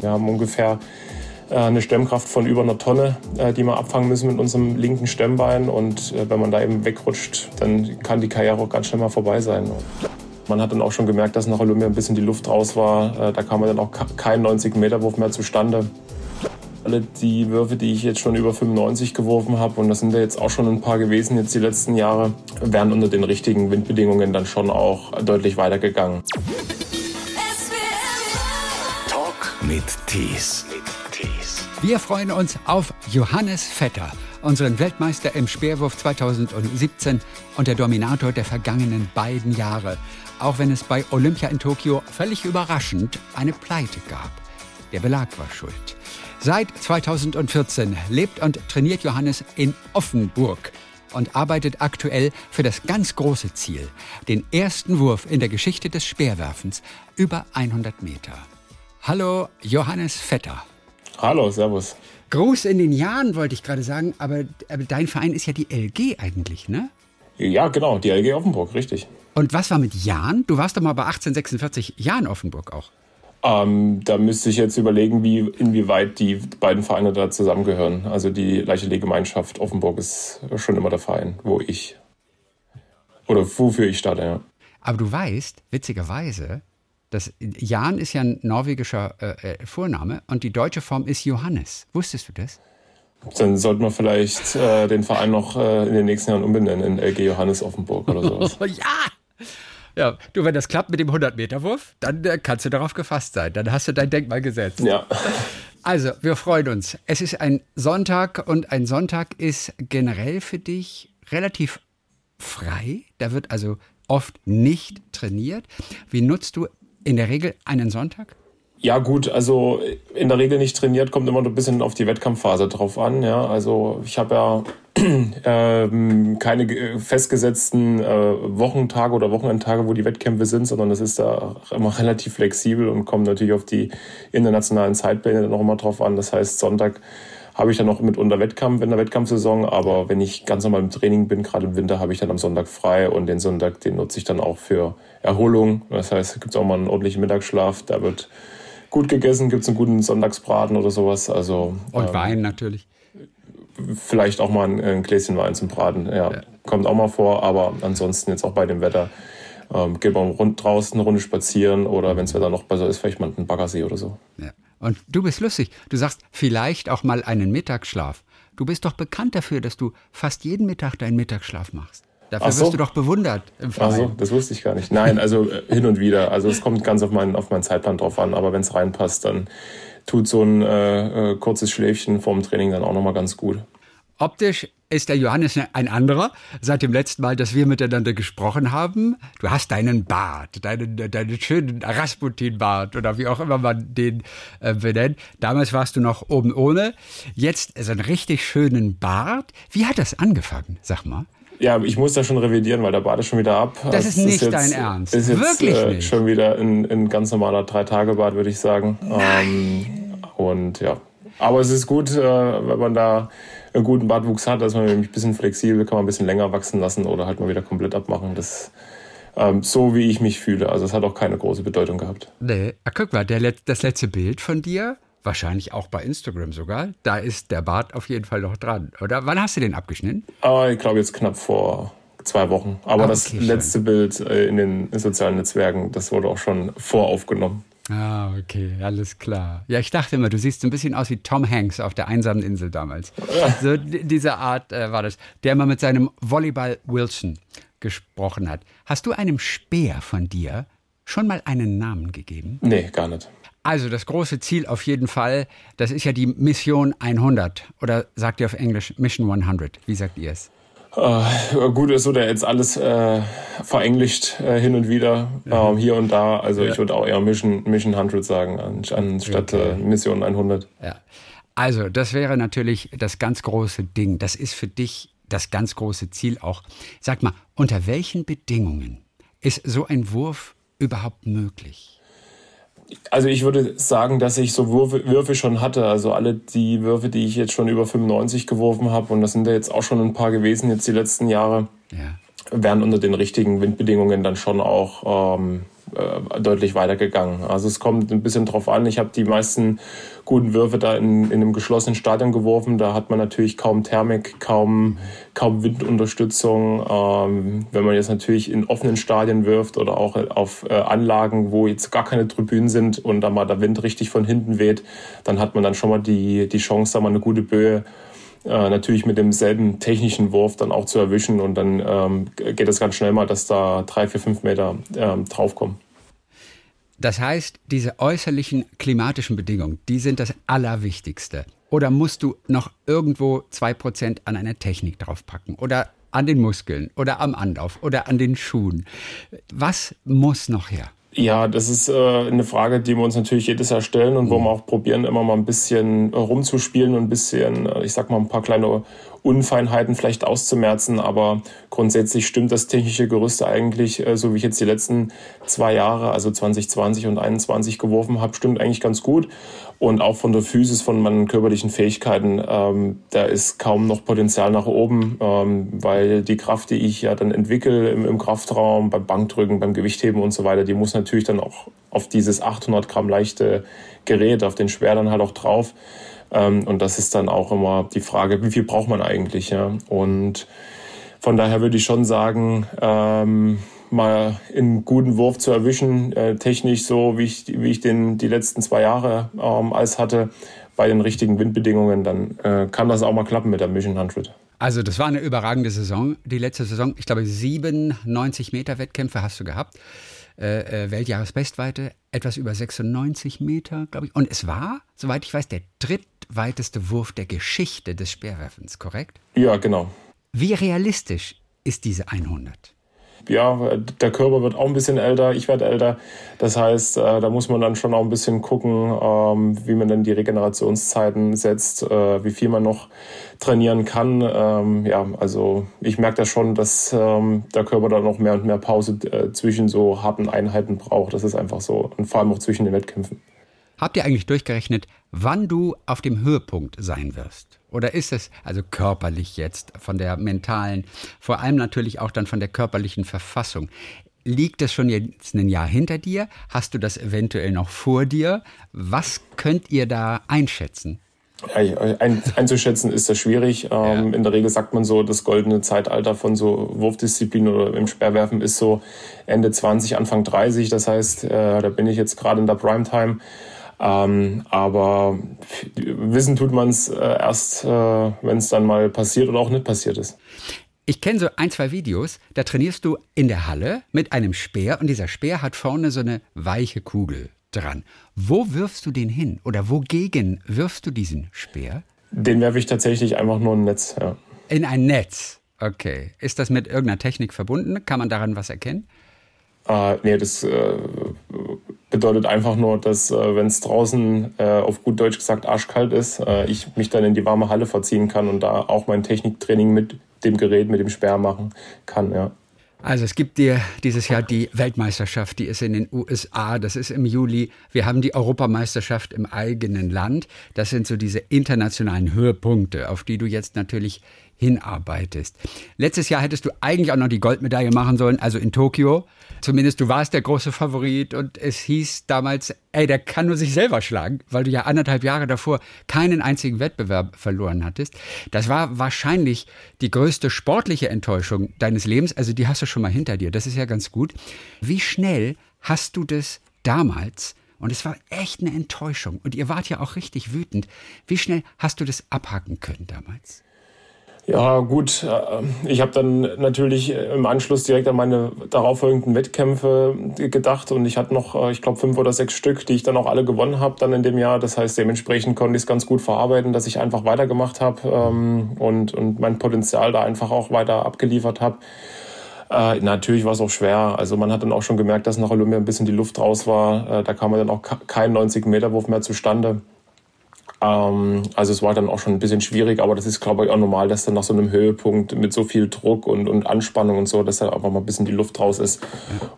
Wir haben ungefähr äh, eine Stemmkraft von über einer Tonne, äh, die wir abfangen müssen mit unserem linken Stemmbein. Und äh, wenn man da eben wegrutscht, dann kann die Karriere auch ganz schnell mal vorbei sein. Man hat dann auch schon gemerkt, dass nach Olympia ein bisschen die Luft raus war. Da kam dann auch kein 90-Meter-Wurf mehr zustande. Alle die Würfe, die ich jetzt schon über 95 geworfen habe, und das sind ja jetzt auch schon ein paar gewesen jetzt die letzten Jahre, wären unter den richtigen Windbedingungen dann schon auch deutlich weitergegangen. Mit Tees. Wir freuen uns auf Johannes Vetter, unseren Weltmeister im Speerwurf 2017 und der Dominator der vergangenen beiden Jahre. Auch wenn es bei Olympia in Tokio völlig überraschend eine Pleite gab. Der Belag war schuld. Seit 2014 lebt und trainiert Johannes in Offenburg und arbeitet aktuell für das ganz große Ziel, den ersten Wurf in der Geschichte des Speerwerfens über 100 Meter. Hallo, Johannes Vetter. Hallo, Servus. Gruß in den Jahren wollte ich gerade sagen, aber, aber dein Verein ist ja die LG eigentlich, ne? Ja, genau, die LG Offenburg, richtig. Und was war mit Jan? Du warst doch mal bei 1846 Jan Offenburg auch. Ähm, da müsste ich jetzt überlegen, wie, inwieweit die beiden Vereine da zusammengehören. Also die Leichtathletik-Gemeinschaft Offenburg ist schon immer der Verein, wo ich oder wofür ich starte, ja. Aber du weißt, witzigerweise, dass Jan ist ja ein norwegischer äh, äh, Vorname und die deutsche Form ist Johannes. Wusstest du das? Dann sollten wir vielleicht äh, den Verein noch äh, in den nächsten Jahren umbenennen in LG Johannes Offenburg oder sowas. ja! Ja, du, wenn das klappt mit dem 100-Meter-Wurf, dann äh, kannst du darauf gefasst sein. Dann hast du dein Denkmal gesetzt. Ja. Also, wir freuen uns. Es ist ein Sonntag und ein Sonntag ist generell für dich relativ frei. Da wird also oft nicht trainiert. Wie nutzt du in der Regel einen Sonntag? Ja, gut, also in der Regel nicht trainiert, kommt immer ein bisschen auf die Wettkampfphase drauf an. Ja, also ich habe ja ähm, keine festgesetzten äh, Wochentage oder Wochenendtage, wo die Wettkämpfe sind, sondern das ist da immer relativ flexibel und kommt natürlich auf die internationalen Zeitpläne dann noch immer drauf an. Das heißt, Sonntag habe ich dann noch mitunter Wettkampf in der Wettkampfsaison, aber wenn ich ganz normal im Training bin, gerade im Winter, habe ich dann am Sonntag frei und den Sonntag, den nutze ich dann auch für Erholung. Das heißt, es gibt auch mal einen ordentlichen Mittagsschlaf, da wird gut gegessen, gibt es einen guten Sonntagsbraten oder sowas. Also, und ähm, Wein natürlich. Vielleicht auch mal ein, ein, Gläschen Wein zum Braten, ja, ja. Kommt auch mal vor, aber ansonsten jetzt auch bei dem Wetter ähm, geht man rund draußen eine Runde spazieren oder wenn es Wetter noch besser ist, vielleicht mal einen Baggersee oder so. Ja. Und du bist lustig. Du sagst vielleicht auch mal einen Mittagsschlaf. Du bist doch bekannt dafür, dass du fast jeden Mittag deinen Mittagsschlaf machst. Dafür so. wirst du doch bewundert im Verein. Ach so, das wusste ich gar nicht. Nein, also äh, hin und wieder. Also es kommt ganz auf meinen, auf meinen Zeitplan drauf an. Aber wenn es reinpasst, dann tut so ein äh, äh, kurzes Schläfchen vorm Training dann auch nochmal ganz gut. Optisch ist der Johannes ein anderer. Seit dem letzten Mal, dass wir miteinander gesprochen haben, du hast deinen Bart, deinen, deinen schönen Rasputin-Bart oder wie auch immer man den äh, benennt. Damals warst du noch oben ohne. Jetzt so einen richtig schönen Bart. Wie hat das angefangen? Sag mal. Ja, ich muss da schon revidieren, weil der Bart ist schon wieder ab. Das ist nicht ist jetzt, dein Ernst. Ist jetzt Wirklich äh, nicht. schon wieder ein, ein ganz normaler Drei-Tage-Bart, würde ich sagen. Ähm, und ja, aber es ist gut, äh, wenn man da einen guten Bartwuchs hat, dass man ein bisschen flexibel, kann man ein bisschen länger wachsen lassen oder halt mal wieder komplett abmachen. Das ähm, so wie ich mich fühle. Also es hat auch keine große Bedeutung gehabt. Nee, ah, guck mal, der, das letzte Bild von dir, wahrscheinlich auch bei Instagram sogar, da ist der Bart auf jeden Fall noch dran. Oder wann hast du den abgeschnitten? Ah, ich glaube jetzt knapp vor zwei Wochen. Aber ah, okay, das letzte schön. Bild äh, in den sozialen Netzwerken, das wurde auch schon voraufgenommen. Ah, okay, alles klar. Ja, ich dachte immer, du siehst so ein bisschen aus wie Tom Hanks auf der einsamen Insel damals. So diese Art äh, war das, der immer mit seinem Volleyball Wilson gesprochen hat. Hast du einem Speer von dir schon mal einen Namen gegeben? Nee, gar nicht. Also das große Ziel auf jeden Fall, das ist ja die Mission 100 oder sagt ihr auf Englisch Mission 100? Wie sagt ihr es? Äh, gut, es wurde jetzt alles äh, verenglischt äh, hin und wieder, mhm. hier und da. Also ja. ich würde auch eher Mission, Mission 100 sagen, anstatt okay. Äh, Mission 100. Ja. Also das wäre natürlich das ganz große Ding. Das ist für dich das ganz große Ziel auch. Sag mal, unter welchen Bedingungen ist so ein Wurf überhaupt möglich? Also ich würde sagen, dass ich so Würfe, Würfe schon hatte. Also alle die Würfe, die ich jetzt schon über 95 geworfen habe, und das sind ja jetzt auch schon ein paar gewesen jetzt die letzten Jahre, ja. wären unter den richtigen Windbedingungen dann schon auch ähm, äh, deutlich weitergegangen. Also es kommt ein bisschen drauf an. Ich habe die meisten guten Würfe da in, in einem geschlossenen Stadion geworfen. Da hat man natürlich kaum Thermik, kaum, kaum Windunterstützung. Ähm, wenn man jetzt natürlich in offenen Stadien wirft oder auch auf äh, Anlagen, wo jetzt gar keine Tribünen sind und da mal der Wind richtig von hinten weht, dann hat man dann schon mal die, die Chance, da mal eine gute Böe äh, natürlich mit demselben technischen Wurf dann auch zu erwischen und dann ähm, geht es ganz schnell mal, dass da drei, vier, fünf Meter ähm, draufkommen. Das heißt, diese äußerlichen klimatischen Bedingungen, die sind das Allerwichtigste. Oder musst du noch irgendwo zwei Prozent an einer Technik draufpacken? Oder an den Muskeln? Oder am Anlauf? Oder an den Schuhen? Was muss noch her? Ja, das ist äh, eine Frage, die wir uns natürlich jedes Jahr stellen und wo mhm. wir auch probieren, immer mal ein bisschen rumzuspielen und ein bisschen, äh, ich sag mal, ein paar kleine Unfeinheiten vielleicht auszumerzen, aber grundsätzlich stimmt das technische Gerüst eigentlich, äh, so wie ich jetzt die letzten zwei Jahre, also 2020 und 2021 geworfen habe, stimmt eigentlich ganz gut. Und auch von der Physis, von meinen körperlichen Fähigkeiten, ähm, da ist kaum noch Potenzial nach oben, ähm, weil die Kraft, die ich ja dann entwickle im, im Kraftraum, beim Bankdrücken, beim Gewichtheben und so weiter, die muss natürlich dann auch auf dieses 800 Gramm leichte Gerät, auf den Schwer dann halt auch drauf. Ähm, und das ist dann auch immer die Frage, wie viel braucht man eigentlich? Ja? Und von daher würde ich schon sagen, ähm, mal einen guten Wurf zu erwischen, äh, technisch so, wie ich, wie ich den die letzten zwei Jahre ähm, als hatte, bei den richtigen Windbedingungen, dann äh, kann das auch mal klappen mit der Mission 100. Also das war eine überragende Saison, die letzte Saison. Ich glaube, 97 Meter Wettkämpfe hast du gehabt. Äh, äh, Weltjahresbestweite, etwas über 96 Meter, glaube ich. Und es war, soweit ich weiß, der drittweiteste Wurf der Geschichte des Speerwerfens, korrekt? Ja, genau. Wie realistisch ist diese 100? Ja, der Körper wird auch ein bisschen älter, ich werde älter. Das heißt, äh, da muss man dann schon auch ein bisschen gucken, ähm, wie man dann die Regenerationszeiten setzt, äh, wie viel man noch trainieren kann. Ähm, ja, also ich merke da schon, dass ähm, der Körper da noch mehr und mehr Pause äh, zwischen so harten Einheiten braucht. Das ist einfach so. Und vor allem auch zwischen den Wettkämpfen. Habt ihr eigentlich durchgerechnet, wann du auf dem Höhepunkt sein wirst? Oder ist es also körperlich jetzt von der mentalen, vor allem natürlich auch dann von der körperlichen Verfassung? Liegt es schon jetzt ein Jahr hinter dir? Hast du das eventuell noch vor dir? Was könnt ihr da einschätzen? Ein, einzuschätzen ist das schwierig. Ja. Ähm, in der Regel sagt man so, das goldene Zeitalter von so Wurfdisziplin oder im Sperrwerfen ist so Ende 20, Anfang 30. Das heißt, äh, da bin ich jetzt gerade in der Primetime. Ähm, aber wissen tut man es äh, erst, äh, wenn es dann mal passiert oder auch nicht passiert ist. Ich kenne so ein, zwei Videos, da trainierst du in der Halle mit einem Speer und dieser Speer hat vorne so eine weiche Kugel dran. Wo wirfst du den hin oder wogegen wirfst du diesen Speer? Den werfe ich tatsächlich einfach nur in ein Netz. Ja. In ein Netz? Okay. Ist das mit irgendeiner Technik verbunden? Kann man daran was erkennen? Äh, nee, das äh, bedeutet einfach nur, dass äh, wenn es draußen äh, auf gut Deutsch gesagt arschkalt ist, äh, ich mich dann in die warme Halle verziehen kann und da auch mein Techniktraining mit dem Gerät, mit dem Sperr machen kann, ja. Also es gibt dir dieses Jahr die Weltmeisterschaft, die ist in den USA, das ist im Juli. Wir haben die Europameisterschaft im eigenen Land. Das sind so diese internationalen Höhepunkte, auf die du jetzt natürlich hinarbeitest. Letztes Jahr hättest du eigentlich auch noch die Goldmedaille machen sollen, also in Tokio. Zumindest du warst der große Favorit und es hieß damals, ey, der kann nur sich selber schlagen, weil du ja anderthalb Jahre davor keinen einzigen Wettbewerb verloren hattest. Das war wahrscheinlich die größte sportliche Enttäuschung deines Lebens. Also die hast du schon mal hinter dir. Das ist ja ganz gut. Wie schnell hast du das damals und es war echt eine Enttäuschung. Und ihr wart ja auch richtig wütend. Wie schnell hast du das abhaken können damals? Ja, gut. Äh, ich habe dann natürlich im Anschluss direkt an meine darauffolgenden Wettkämpfe gedacht und ich hatte noch, äh, ich glaube, fünf oder sechs Stück, die ich dann auch alle gewonnen habe dann in dem Jahr. Das heißt, dementsprechend konnte ich es ganz gut verarbeiten, dass ich einfach weitergemacht habe ähm, und, und mein Potenzial da einfach auch weiter abgeliefert habe. Äh, natürlich war es auch schwer. Also man hat dann auch schon gemerkt, dass nach Olympia ein bisschen die Luft raus war. Äh, da kam dann auch kein 90-Meter-Wurf mehr zustande. Ähm, also es war dann auch schon ein bisschen schwierig, aber das ist, glaube ich, auch normal, dass dann nach so einem Höhepunkt mit so viel Druck und, und Anspannung und so, dass da einfach mal ein bisschen die Luft raus ist.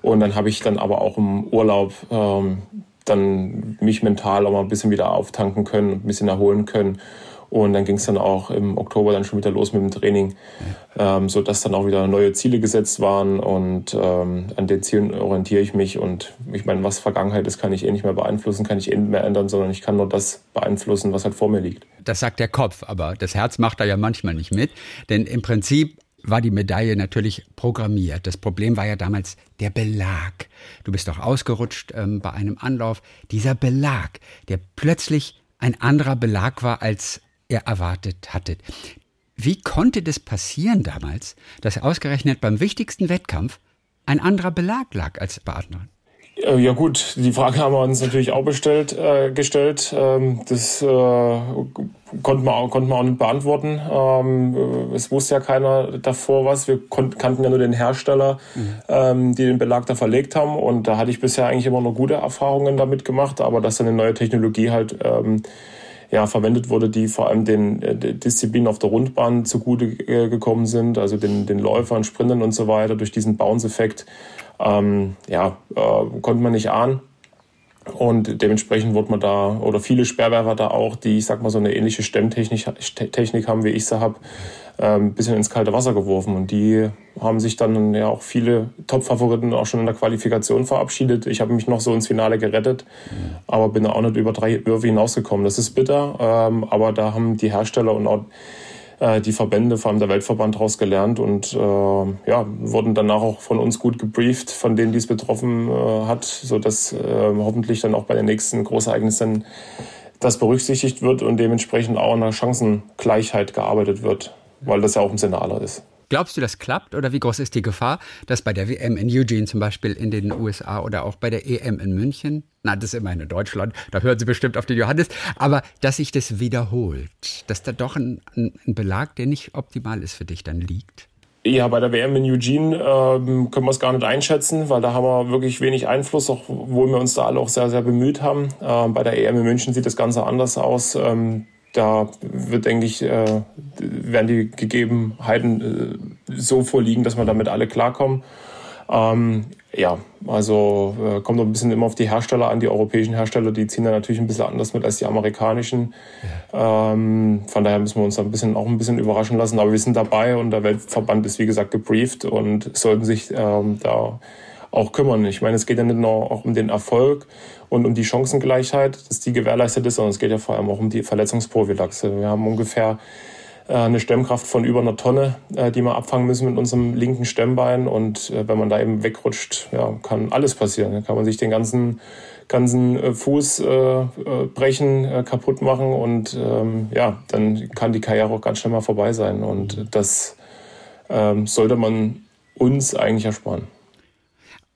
Und dann habe ich dann aber auch im Urlaub ähm, dann mich mental auch mal ein bisschen wieder auftanken können, ein bisschen erholen können. Und dann ging es dann auch im Oktober dann schon wieder los mit dem Training, ähm, so dass dann auch wieder neue Ziele gesetzt waren und ähm, an den Zielen orientiere ich mich und ich meine, was Vergangenheit ist, kann ich eh nicht mehr beeinflussen, kann ich eh nicht mehr ändern, sondern ich kann nur das beeinflussen, was halt vor mir liegt. Das sagt der Kopf, aber das Herz macht da ja manchmal nicht mit, denn im Prinzip war die Medaille natürlich programmiert. Das Problem war ja damals der Belag. Du bist doch ausgerutscht ähm, bei einem Anlauf. Dieser Belag, der plötzlich ein anderer Belag war, als ihr erwartet hattet. Wie konnte das passieren damals, dass ausgerechnet beim wichtigsten Wettkampf ein anderer Belag lag als bei anderen? Äh, ja gut, die Frage haben wir uns natürlich auch bestellt, äh, gestellt. Ähm, das äh, konnten, wir auch, konnten wir auch nicht beantworten. Ähm, es wusste ja keiner davor was. Wir kannten ja nur den Hersteller, mhm. ähm, die den Belag da verlegt haben. Und da hatte ich bisher eigentlich immer nur gute Erfahrungen damit gemacht. Aber dass dann eine neue Technologie halt ähm, ja, verwendet wurde, die vor allem den äh, Disziplinen auf der Rundbahn zugute äh, gekommen sind, also den, den Läufern, Sprintern und so weiter, durch diesen Bounce-Effekt ähm, ja, äh, konnte man nicht ahnen. Und dementsprechend wurde man da, oder viele Sperrwerfer da auch, die, ich sag mal, so eine ähnliche Stemmtechnik Technik haben, wie ich sie habe, ein ähm, bisschen ins kalte Wasser geworfen. Und die haben sich dann ja auch viele Top-Favoriten auch schon in der Qualifikation verabschiedet. Ich habe mich noch so ins Finale gerettet, aber bin auch nicht über drei Würfe hinausgekommen. Das ist bitter, ähm, aber da haben die Hersteller und auch äh, die Verbände, vor allem der Weltverband, daraus gelernt und äh, ja, wurden danach auch von uns gut gebrieft, von denen dies betroffen äh, hat, sodass äh, hoffentlich dann auch bei den nächsten Großereignissen das berücksichtigt wird und dementsprechend auch an der Chancengleichheit gearbeitet wird, weil das ja auch Sinne aller ist. Glaubst du, das klappt oder wie groß ist die Gefahr, dass bei der WM in Eugene zum Beispiel in den USA oder auch bei der EM in München, na, das ist immerhin in Deutschland, da hören Sie bestimmt auf den Johannes, aber dass sich das wiederholt, dass da doch ein, ein Belag, der nicht optimal ist für dich, dann liegt? Ja, bei der WM in Eugene ähm, können wir es gar nicht einschätzen, weil da haben wir wirklich wenig Einfluss, obwohl wir uns da alle auch sehr, sehr bemüht haben. Ähm, bei der EM in München sieht das Ganze anders aus. Ähm, da wird, denke ich, äh, werden die Gegebenheiten äh, so vorliegen, dass wir damit alle klarkommen. Ähm, ja, also äh, kommt noch ein bisschen immer auf die Hersteller an. Die europäischen Hersteller, die ziehen da natürlich ein bisschen anders mit als die amerikanischen. Ja. Ähm, von daher müssen wir uns da ein bisschen auch ein bisschen überraschen lassen. Aber wir sind dabei und der Weltverband ist wie gesagt gebrieft und sollten sich ähm, da auch kümmern. Ich meine, es geht ja nicht nur auch um den Erfolg und um die Chancengleichheit, dass die gewährleistet ist, sondern es geht ja vor allem auch um die Verletzungsprophylaxe. Wir haben ungefähr äh, eine Stemmkraft von über einer Tonne, äh, die wir abfangen müssen mit unserem linken Stemmbein. Und äh, wenn man da eben wegrutscht, ja, kann alles passieren. Dann kann man sich den ganzen, ganzen Fuß äh, brechen, äh, kaputt machen und ähm, ja, dann kann die Karriere auch ganz schnell mal vorbei sein. Und das ähm, sollte man uns eigentlich ersparen.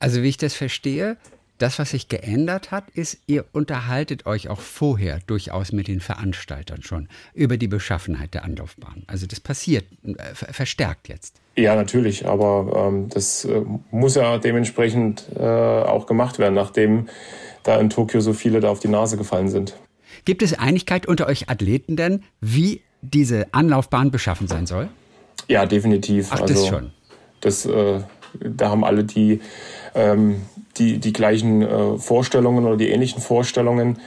Also wie ich das verstehe, das, was sich geändert hat, ist, ihr unterhaltet euch auch vorher durchaus mit den Veranstaltern schon über die Beschaffenheit der Anlaufbahn. Also das passiert äh, verstärkt jetzt. Ja, natürlich, aber ähm, das äh, muss ja dementsprechend äh, auch gemacht werden, nachdem da in Tokio so viele da auf die Nase gefallen sind. Gibt es Einigkeit unter euch Athleten denn, wie diese Anlaufbahn beschaffen sein soll? Ja, definitiv. Ach, also, das schon. Das, äh, da haben alle die ähm, die, die gleichen äh, Vorstellungen oder die ähnlichen Vorstellungen.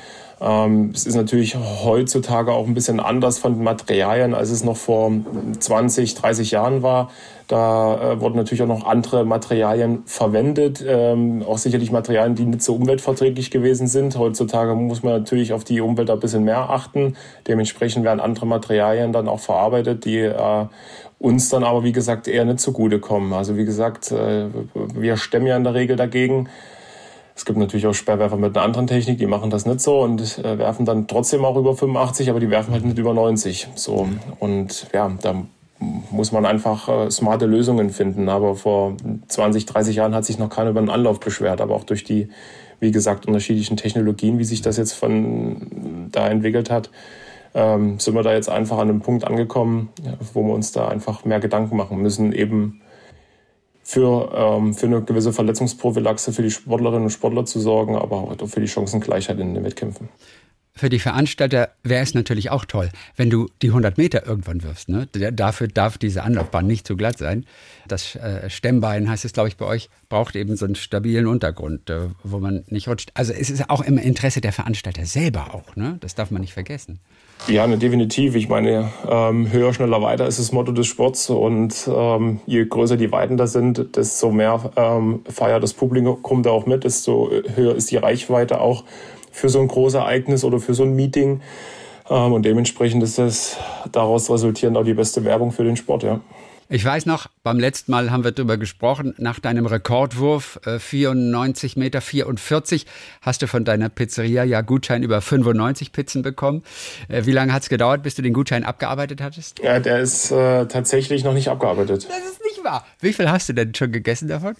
Ähm, es ist natürlich heutzutage auch ein bisschen anders von den Materialien, als es noch vor 20, 30 Jahren war. Da äh, wurden natürlich auch noch andere Materialien verwendet, ähm, auch sicherlich Materialien, die nicht so umweltverträglich gewesen sind. Heutzutage muss man natürlich auf die Umwelt ein bisschen mehr achten. Dementsprechend werden andere Materialien dann auch verarbeitet, die äh, uns dann aber, wie gesagt, eher nicht zugute kommen. Also wie gesagt, äh, wir stemmen ja in der Regel dagegen. Es gibt natürlich auch Sperrwerfer mit einer anderen Technik, die machen das nicht so und äh, werfen dann trotzdem auch über 85, aber die werfen halt nicht über 90. So und ja, da muss man einfach äh, smarte Lösungen finden. Aber vor 20, 30 Jahren hat sich noch keiner über einen Anlauf beschwert, aber auch durch die, wie gesagt, unterschiedlichen Technologien, wie sich das jetzt von da entwickelt hat, ähm, sind wir da jetzt einfach an einem Punkt angekommen, wo wir uns da einfach mehr Gedanken machen müssen, eben für, ähm, für eine gewisse Verletzungsprophylaxe für die Sportlerinnen und Sportler zu sorgen, aber auch für die Chancengleichheit in den Wettkämpfen. Für die Veranstalter wäre es natürlich auch toll, wenn du die 100 Meter irgendwann wirfst. Ne? Dafür darf diese Anlaufbahn nicht zu glatt sein. Das äh, Stemmbein, heißt es, glaube ich, bei euch, braucht eben so einen stabilen Untergrund, äh, wo man nicht rutscht. Also es ist auch im Interesse der Veranstalter selber auch. Ne? Das darf man nicht vergessen. Ja, ne, definitiv. Ich meine, ähm, höher, schneller, weiter ist das Motto des Sports. Und ähm, je größer die Weiten da sind, desto mehr ähm, feiert das Publikum da auch mit, desto höher ist die Reichweite auch für so ein großes Ereignis oder für so ein Meeting. Ähm, und dementsprechend ist das daraus resultierend auch die beste Werbung für den Sport, ja. Ich weiß noch, beim letzten Mal haben wir darüber gesprochen, nach deinem Rekordwurf äh, 94 Meter 44 hast du von deiner Pizzeria ja Gutschein über 95 Pizzen bekommen. Äh, wie lange hat es gedauert, bis du den Gutschein abgearbeitet hattest? Ja, der ist äh, tatsächlich noch nicht abgearbeitet. Das ist nicht wahr. Wie viel hast du denn schon gegessen davon?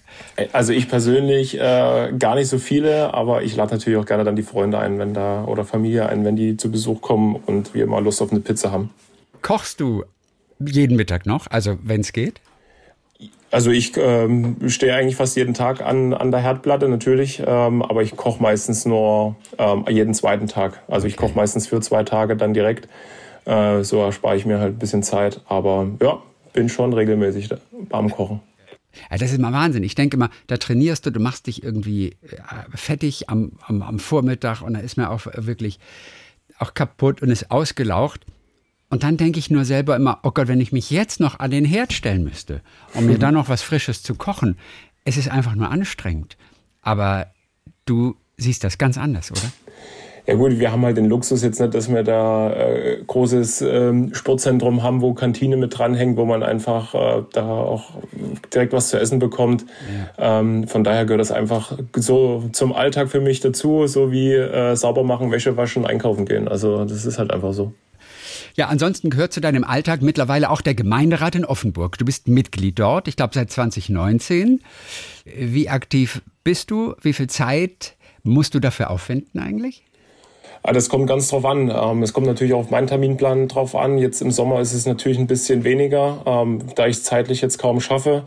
Also ich persönlich äh, gar nicht so viele, aber ich lade natürlich auch gerne dann die Freunde ein, wenn da oder Familie ein, wenn die zu Besuch kommen und wir mal Lust auf eine Pizza haben. Kochst du jeden Mittag noch, also wenn es geht? Also ich ähm, stehe eigentlich fast jeden Tag an, an der Herdplatte natürlich, ähm, aber ich koche meistens nur ähm, jeden zweiten Tag. Also ich koche meistens für zwei Tage dann direkt. Äh, so erspare ich mir halt ein bisschen Zeit. Aber ja, bin schon regelmäßig beim Kochen. Ja, das ist mal Wahnsinn. Ich denke mal, da trainierst du, du machst dich irgendwie äh, fettig am, am, am Vormittag und da ist mir auch wirklich auch kaputt und ist ausgelaucht. Und dann denke ich nur selber immer, oh Gott, wenn ich mich jetzt noch an den Herd stellen müsste, um mir dann noch was Frisches zu kochen, es ist einfach nur anstrengend. Aber du siehst das ganz anders, oder? Ja gut, wir haben halt den Luxus jetzt nicht, dass wir da äh, großes ähm, Sportzentrum haben, wo Kantine mit dranhängt, wo man einfach äh, da auch direkt was zu essen bekommt. Ja. Ähm, von daher gehört das einfach so zum Alltag für mich dazu, so wie äh, sauber machen, Wäsche waschen, einkaufen gehen. Also das ist halt einfach so. Ja, ansonsten gehört zu deinem Alltag mittlerweile auch der Gemeinderat in Offenburg. Du bist Mitglied dort, ich glaube seit 2019. Wie aktiv bist du? Wie viel Zeit musst du dafür aufwenden eigentlich? Ah, das kommt ganz drauf an. Ähm, es kommt natürlich auch auf meinen Terminplan drauf an. Jetzt im Sommer ist es natürlich ein bisschen weniger, ähm, da ich es zeitlich jetzt kaum schaffe,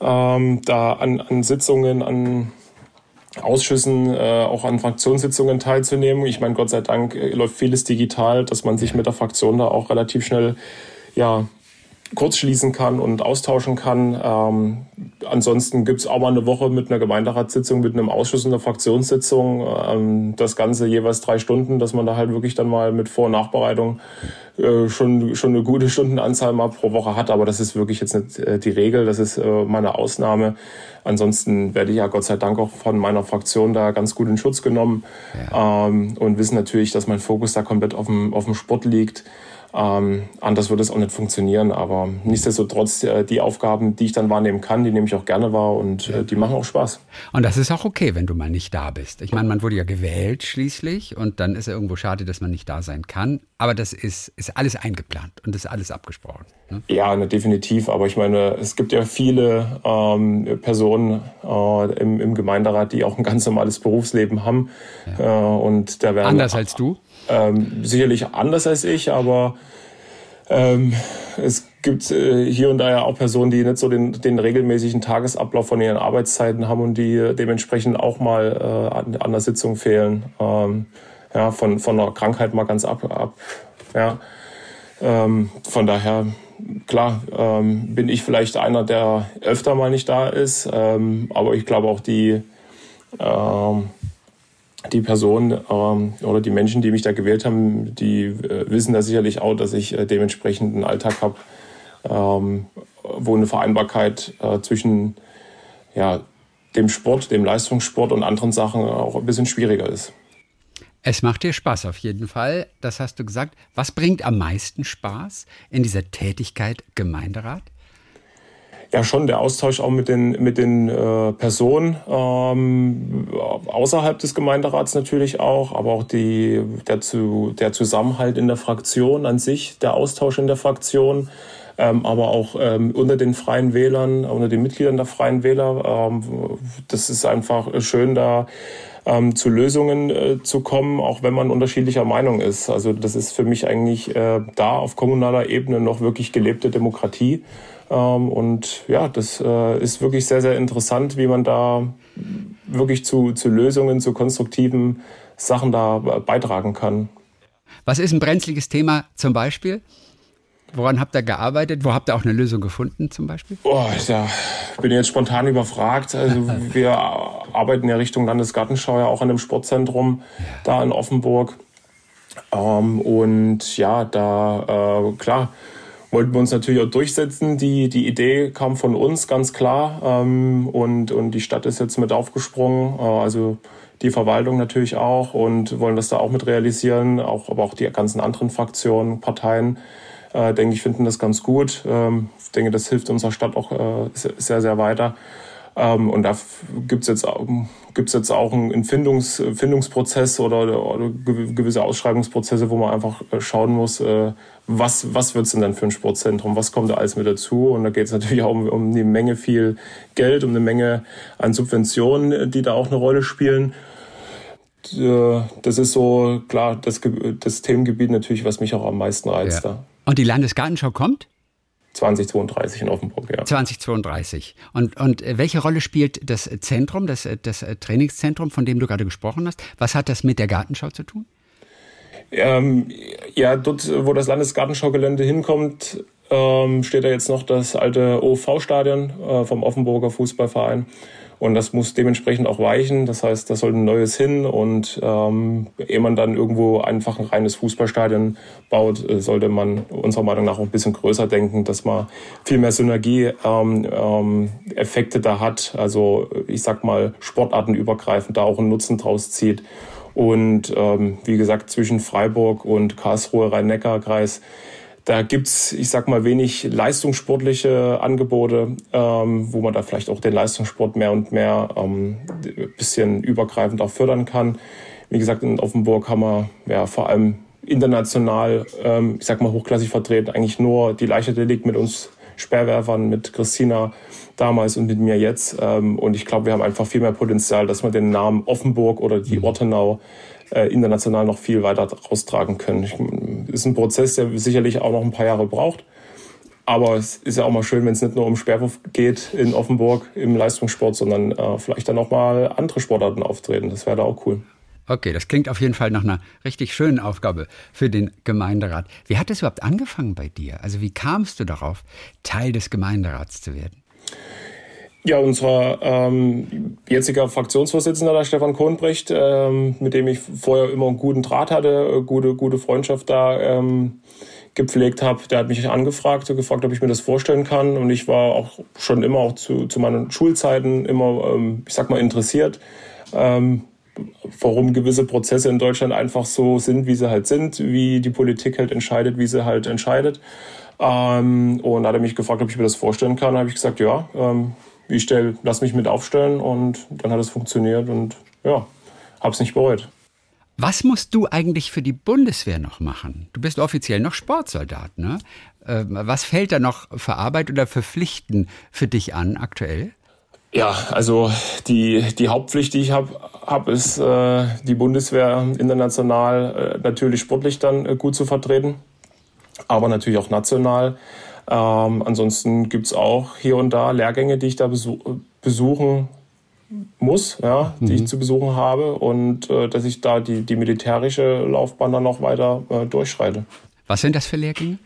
ähm, da an, an Sitzungen, an Ausschüssen, äh, auch an Fraktionssitzungen teilzunehmen. Ich meine, Gott sei Dank äh, läuft vieles digital, dass man sich mit der Fraktion da auch relativ schnell ja, kurz schließen kann und austauschen kann. Ähm, ansonsten gibt's auch mal eine Woche mit einer Gemeinderatssitzung, mit einem Ausschuss und einer Fraktionssitzung. Ähm, das Ganze jeweils drei Stunden, dass man da halt wirklich dann mal mit Vor- und Nachbereitung äh, schon, schon eine gute Stundenanzahl mal pro Woche hat. Aber das ist wirklich jetzt nicht äh, die Regel, das ist äh, meine Ausnahme. Ansonsten werde ich ja Gott sei Dank auch von meiner Fraktion da ganz gut in Schutz genommen ja. ähm, und wissen natürlich, dass mein Fokus da komplett auf dem, auf dem Sport liegt. Ähm, anders würde es auch nicht funktionieren, aber nichtsdestotrotz äh, die Aufgaben, die ich dann wahrnehmen kann, die nehme ich auch gerne wahr und äh, die machen auch Spaß. Und das ist auch okay, wenn du mal nicht da bist. Ich meine, man wurde ja gewählt schließlich und dann ist ja irgendwo schade, dass man nicht da sein kann. Aber das ist, ist alles eingeplant und ist alles abgesprochen. Ne? Ja, ne, definitiv. Aber ich meine, es gibt ja viele ähm, Personen äh, im, im, Gemeinderat, die auch ein ganz normales Berufsleben haben. Ja. Äh, und da werden Anders als du? Ähm, sicherlich anders als ich, aber ähm, es gibt äh, hier und da ja auch Personen, die nicht so den, den regelmäßigen Tagesablauf von ihren Arbeitszeiten haben und die dementsprechend auch mal äh, an, an der Sitzung fehlen. Ähm, ja, von, von einer Krankheit mal ganz ab. ab ja. Ähm, von daher, klar, ähm, bin ich vielleicht einer, der öfter mal nicht da ist, ähm, aber ich glaube auch die, ähm, die Personen ähm, oder die Menschen, die mich da gewählt haben, die äh, wissen da sicherlich auch, dass ich äh, dementsprechend einen Alltag habe, ähm, wo eine Vereinbarkeit äh, zwischen ja, dem Sport, dem Leistungssport und anderen Sachen auch ein bisschen schwieriger ist. Es macht dir Spaß auf jeden Fall, das hast du gesagt. Was bringt am meisten Spaß in dieser Tätigkeit Gemeinderat? Ja schon der Austausch auch mit den, mit den äh, Personen ähm, außerhalb des Gemeinderats natürlich auch, aber auch die, der, zu, der Zusammenhalt in der Fraktion an sich, der Austausch in der Fraktion, ähm, aber auch ähm, unter den Freien Wählern, unter den Mitgliedern der Freien Wähler. Ähm, das ist einfach schön, da ähm, zu Lösungen äh, zu kommen, auch wenn man unterschiedlicher Meinung ist. Also das ist für mich eigentlich äh, da auf kommunaler Ebene noch wirklich gelebte Demokratie. Ähm, und ja, das äh, ist wirklich sehr, sehr interessant, wie man da wirklich zu, zu Lösungen, zu konstruktiven Sachen da beitragen kann. Was ist ein brenzliges Thema zum Beispiel? Woran habt ihr gearbeitet? Wo habt ihr auch eine Lösung gefunden zum Beispiel? Oh, da bin jetzt spontan überfragt. Also wir arbeiten ja Richtung Landesgartenschau ja auch an dem Sportzentrum da in Offenburg. Ähm, und ja, da äh, klar wollten wir uns natürlich auch durchsetzen. Die, die Idee kam von uns ganz klar ähm, und, und die Stadt ist jetzt mit aufgesprungen. Äh, also die Verwaltung natürlich auch und wollen das da auch mit realisieren, auch, aber auch die ganzen anderen Fraktionen, Parteien, äh, denke ich, finden das ganz gut. Ähm, ich denke, das hilft unserer Stadt auch äh, sehr, sehr weiter. Ähm, und da gibt es jetzt, gibt's jetzt auch einen Findungs, Findungsprozess oder, oder, gewisse Ausschreibungsprozesse, wo man einfach äh, schauen muss, äh, was, was wird es denn dann für ein Sportzentrum, was kommt da alles mit dazu. Und da geht es natürlich auch um, um eine Menge viel Geld, um eine Menge an Subventionen, die da auch eine Rolle spielen. Äh, das ist so, klar, das, das Themengebiet natürlich, was mich auch am meisten reizt. Ja. Und die Landesgartenschau kommt? 2032 in Offenburg, ja. 2032. Und, und äh, welche Rolle spielt das Zentrum, das, das Trainingszentrum, von dem du gerade gesprochen hast? Was hat das mit der Gartenschau zu tun? Ähm, ja, dort, wo das Landesgartenschaugelände hinkommt, ähm, steht da jetzt noch das alte OV-Stadion äh, vom Offenburger Fußballverein. Und das muss dementsprechend auch weichen. Das heißt, da soll ein neues hin. Und ähm, ehe man dann irgendwo einfach ein reines Fußballstadion baut, äh, sollte man unserer Meinung nach auch ein bisschen größer denken, dass man viel mehr Synergie-Effekte ähm, ähm, da hat. Also ich sag mal, sportartenübergreifend da auch einen Nutzen draus zieht. Und ähm, wie gesagt, zwischen Freiburg und Karlsruhe, Rhein-Neckar-Kreis da gibt's, ich sag mal, wenig leistungssportliche Angebote, ähm, wo man da vielleicht auch den Leistungssport mehr und mehr ähm, bisschen übergreifend auch fördern kann. Wie gesagt, in Offenburg haben wir ja vor allem international, ähm, ich sag mal, hochklassig vertreten, eigentlich nur die Leichtathletik mit uns Sperrwerfern, mit Christina damals und mit mir jetzt. Ähm, und ich glaube, wir haben einfach viel mehr Potenzial, dass wir den Namen Offenburg oder die mhm. Ortenau äh, international noch viel weiter raustragen können. Ich, ist ein Prozess, der sicherlich auch noch ein paar Jahre braucht. Aber es ist ja auch mal schön, wenn es nicht nur um Sperrwurf geht in Offenburg im Leistungssport, sondern äh, vielleicht dann auch mal andere Sportarten auftreten. Das wäre da auch cool. Okay, das klingt auf jeden Fall nach einer richtig schönen Aufgabe für den Gemeinderat. Wie hat es überhaupt angefangen bei dir? Also wie kamst du darauf, Teil des Gemeinderats zu werden? Ja, unser ähm, jetziger Fraktionsvorsitzender, der Stefan Kohnbrecht, ähm, mit dem ich vorher immer einen guten Draht hatte, äh, gute, gute Freundschaft da ähm, gepflegt habe, der hat mich angefragt, gefragt, ob ich mir das vorstellen kann. Und ich war auch schon immer auch zu, zu meinen Schulzeiten immer, ähm, ich sag mal, interessiert, ähm, warum gewisse Prozesse in Deutschland einfach so sind, wie sie halt sind, wie die Politik halt entscheidet, wie sie halt entscheidet. Ähm, und hat er mich gefragt, ob ich mir das vorstellen kann. Habe ich gesagt, ja, ähm, ich stell, lass mich mit aufstellen und dann hat es funktioniert und ja, hab's nicht bereut. Was musst du eigentlich für die Bundeswehr noch machen? Du bist offiziell noch Sportsoldat, ne? Ähm, was fällt da noch für Arbeit oder für Pflichten für dich an aktuell? Ja, also die, die Hauptpflicht, die ich habe, hab, ist äh, die Bundeswehr international äh, natürlich sportlich dann äh, gut zu vertreten, aber natürlich auch national. Ähm, ansonsten gibt es auch hier und da Lehrgänge, die ich da besuch, besuchen muss, ja, mhm. die ich mhm. zu besuchen habe und äh, dass ich da die, die militärische Laufbahn dann noch weiter äh, durchschreite. Was sind das für Lehrgänge?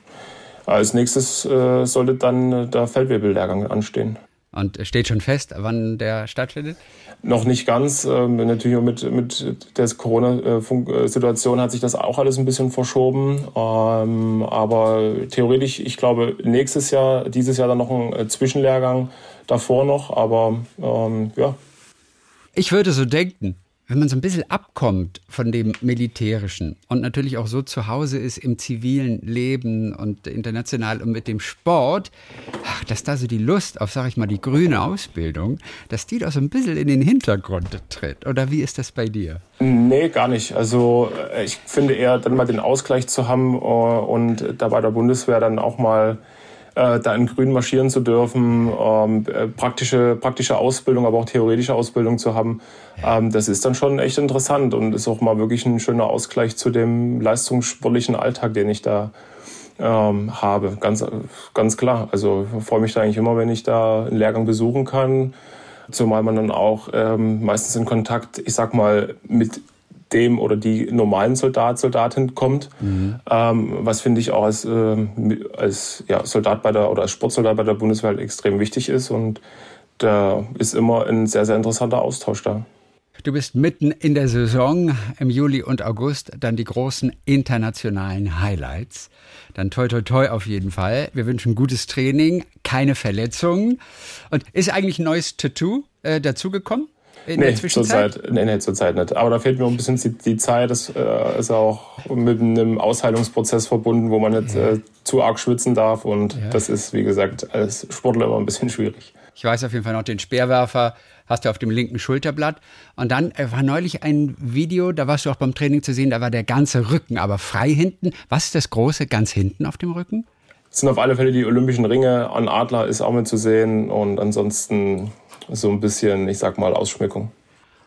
Als nächstes äh, sollte dann der Feldwebel-Lehrgang anstehen. Und steht schon fest, wann der stattfindet? Noch nicht ganz. Ähm, natürlich mit, mit der Corona-Situation hat sich das auch alles ein bisschen verschoben. Ähm, aber theoretisch, ich glaube, nächstes Jahr, dieses Jahr dann noch ein äh, Zwischenlehrgang davor noch. Aber ähm, ja. Ich würde so denken wenn man so ein bisschen abkommt von dem Militärischen und natürlich auch so zu Hause ist im zivilen Leben und international und mit dem Sport, ach, dass da so die Lust auf, sag ich mal, die grüne Ausbildung, dass die doch so ein bisschen in den Hintergrund tritt. Oder wie ist das bei dir? Nee, gar nicht. Also äh, ich finde eher dann mal den Ausgleich zu haben äh, und da bei der Bundeswehr dann auch mal äh, da in Grün marschieren zu dürfen, ähm, äh, praktische, praktische Ausbildung, aber auch theoretische Ausbildung zu haben, ähm, das ist dann schon echt interessant und ist auch mal wirklich ein schöner Ausgleich zu dem leistungssportlichen Alltag, den ich da ähm, habe. Ganz, ganz klar. Also ich freue mich da eigentlich immer, wenn ich da einen Lehrgang besuchen kann. Zumal man dann auch ähm, meistens in Kontakt, ich sag mal, mit dem oder die normalen Soldat, Soldatin kommt. Mhm. Ähm, was finde ich auch als, äh, als ja, Soldat bei der oder als Sportsoldat bei der Bundeswehr halt extrem wichtig ist. Und da ist immer ein sehr, sehr interessanter Austausch da. Du bist mitten in der Saison, im Juli und August, dann die großen internationalen Highlights. Dann toi toi toi auf jeden Fall. Wir wünschen gutes Training, keine Verletzungen. Und ist eigentlich ein neues Tattoo äh, dazugekommen? In nee, der Zwischenzeit? Zurzeit, nee, nee, zurzeit nicht. Aber da fehlt mir ein bisschen die, die Zeit. Das äh, ist auch mit einem Ausheilungsprozess verbunden, wo man nicht ja. äh, zu arg schwitzen darf. Und ja. das ist, wie gesagt, als Sportler immer ein bisschen schwierig. Ich weiß auf jeden Fall noch den Speerwerfer hast du auf dem linken Schulterblatt. Und dann äh, war neulich ein Video, da warst du auch beim Training zu sehen, da war der ganze Rücken aber frei hinten. Was ist das Große ganz hinten auf dem Rücken? Es sind auf alle Fälle die Olympischen Ringe. An Adler ist auch mit zu sehen. Und ansonsten so ein bisschen, ich sag mal, Ausschmückung.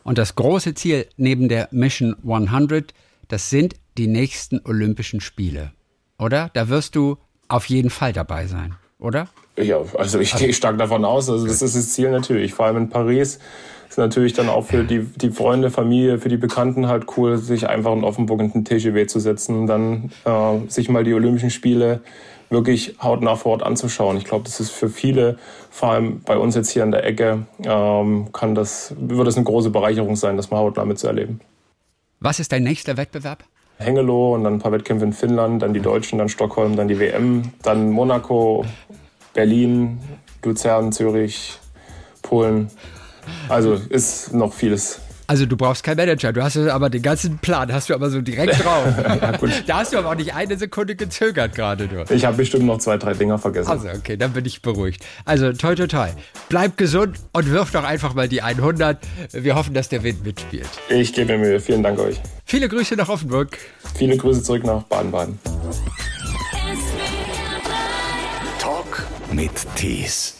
Und das große Ziel neben der Mission 100, das sind die nächsten Olympischen Spiele. Oder? Da wirst du auf jeden Fall dabei sein, oder? Ja, also ich gehe stark davon aus. Also das ist das Ziel natürlich. Vor allem in Paris ist natürlich dann auch für die, die Freunde, Familie, für die Bekannten halt cool, sich einfach in Offenburg in den TGW zu setzen und dann äh, sich mal die Olympischen Spiele wirklich hautnah vor Ort anzuschauen. Ich glaube, das ist für viele, vor allem bei uns jetzt hier in der Ecke, ähm, kann das, wird das eine große Bereicherung sein, das mal hautnah mitzuerleben. Was ist dein nächster Wettbewerb? Hengelo und dann ein paar Wettkämpfe in Finnland, dann die Deutschen, dann Stockholm, dann die WM, dann Monaco, Berlin, Luzern, Zürich, Polen. Also ist noch vieles also du brauchst keinen Manager, du hast aber den ganzen Plan, hast du aber so direkt drauf. ja, da hast du aber auch nicht eine Sekunde gezögert gerade. Du. Ich habe bestimmt noch zwei, drei Dinger vergessen. Also okay, dann bin ich beruhigt. Also toi toi toi, bleib gesund und wirf doch einfach mal die 100. Wir hoffen, dass der Wind mitspielt. Ich gebe mir Mühe, vielen Dank euch. Viele Grüße nach Offenburg. Viele Grüße zurück nach Baden-Baden. Talk mit Tees.